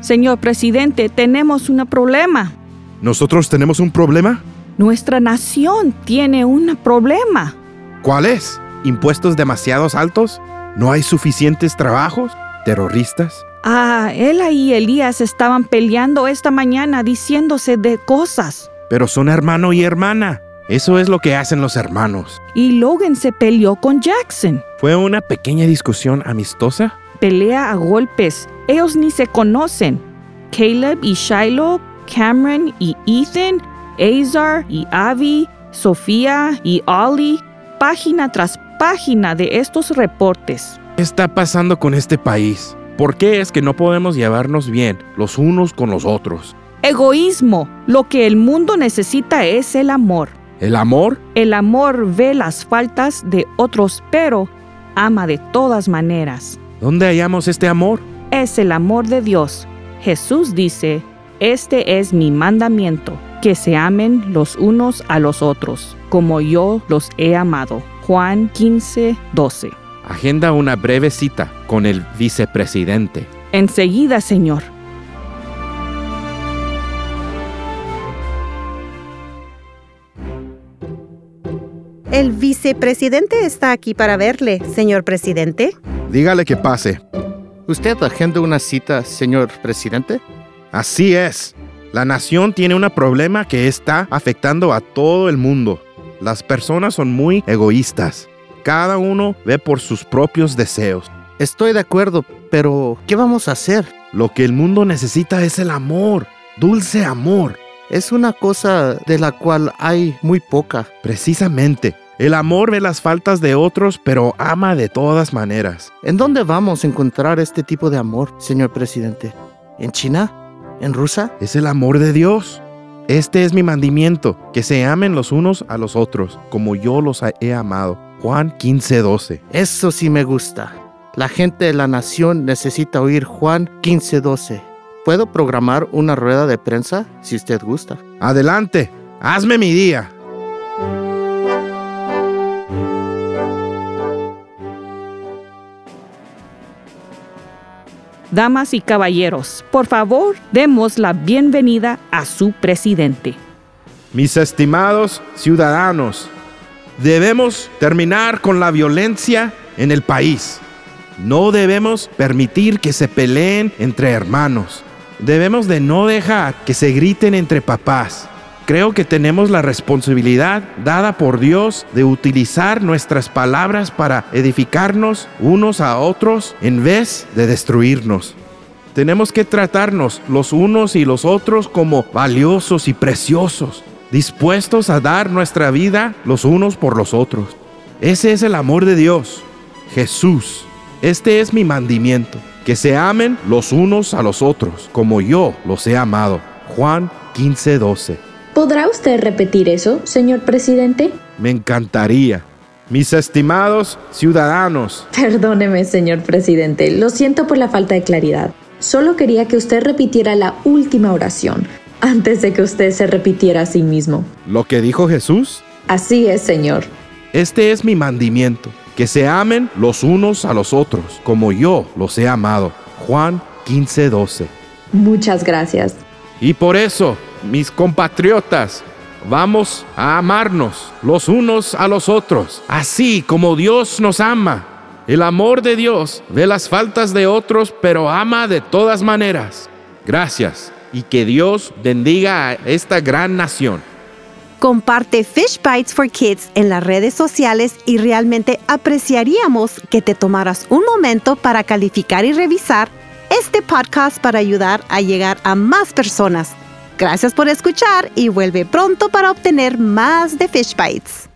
Señor presidente, tenemos un problema. ¿Nosotros tenemos un problema? Nuestra nación tiene un problema. ¿Cuál es? ¿Impuestos demasiados altos? ¿No hay suficientes trabajos? ¿Terroristas? Ah, él y Elías estaban peleando esta mañana diciéndose de cosas. Pero son hermano y hermana. Eso es lo que hacen los hermanos. Y Logan se peleó con Jackson. ¿Fue una pequeña discusión amistosa? Pelea a golpes. Ellos ni se conocen. Caleb y Shiloh, Cameron y Ethan, Azar y Avi, Sofía y Ollie. Página tras página de estos reportes. ¿Qué está pasando con este país? ¿Por qué es que no podemos llevarnos bien los unos con los otros? Egoísmo. Lo que el mundo necesita es el amor. ¿El amor? El amor ve las faltas de otros, pero ama de todas maneras. ¿Dónde hallamos este amor? Es el amor de Dios. Jesús dice, este es mi mandamiento, que se amen los unos a los otros, como yo los he amado. Juan 15, 12. Agenda una breve cita con el vicepresidente. Enseguida, Señor. El vicepresidente está aquí para verle, señor presidente. Dígale que pase. ¿Usted agenda una cita, señor presidente? Así es. La nación tiene un problema que está afectando a todo el mundo. Las personas son muy egoístas. Cada uno ve por sus propios deseos. Estoy de acuerdo, pero ¿qué vamos a hacer? Lo que el mundo necesita es el amor, dulce amor. Es una cosa de la cual hay muy poca. Precisamente, el amor ve las faltas de otros, pero ama de todas maneras. ¿En dónde vamos a encontrar este tipo de amor, señor presidente? ¿En China? ¿En Rusia? Es el amor de Dios. Este es mi mandamiento, que se amen los unos a los otros, como yo los he amado. Juan 15:12. Eso sí me gusta. La gente de la nación necesita oír Juan 15:12. Puedo programar una rueda de prensa si usted gusta. Adelante, hazme mi día. Damas y caballeros, por favor, demos la bienvenida a su presidente. Mis estimados ciudadanos, debemos terminar con la violencia en el país. No debemos permitir que se peleen entre hermanos. Debemos de no dejar que se griten entre papás. Creo que tenemos la responsabilidad dada por Dios de utilizar nuestras palabras para edificarnos unos a otros en vez de destruirnos. Tenemos que tratarnos los unos y los otros como valiosos y preciosos, dispuestos a dar nuestra vida los unos por los otros. Ese es el amor de Dios, Jesús. Este es mi mandamiento, que se amen los unos a los otros, como yo los he amado. Juan 15:12. ¿Podrá usted repetir eso, señor presidente? Me encantaría. Mis estimados ciudadanos. Perdóneme, señor presidente, lo siento por la falta de claridad. Solo quería que usted repitiera la última oración antes de que usted se repitiera a sí mismo. ¿Lo que dijo Jesús? Así es, señor. Este es mi mandamiento, que se amen los unos a los otros, como yo los he amado. Juan 15:12. Muchas gracias. Y por eso, mis compatriotas, vamos a amarnos los unos a los otros, así como Dios nos ama. El amor de Dios ve las faltas de otros, pero ama de todas maneras. Gracias y que Dios bendiga a esta gran nación. Comparte Fish Bites for Kids en las redes sociales y realmente apreciaríamos que te tomaras un momento para calificar y revisar este podcast para ayudar a llegar a más personas. Gracias por escuchar y vuelve pronto para obtener más de Fish Bites.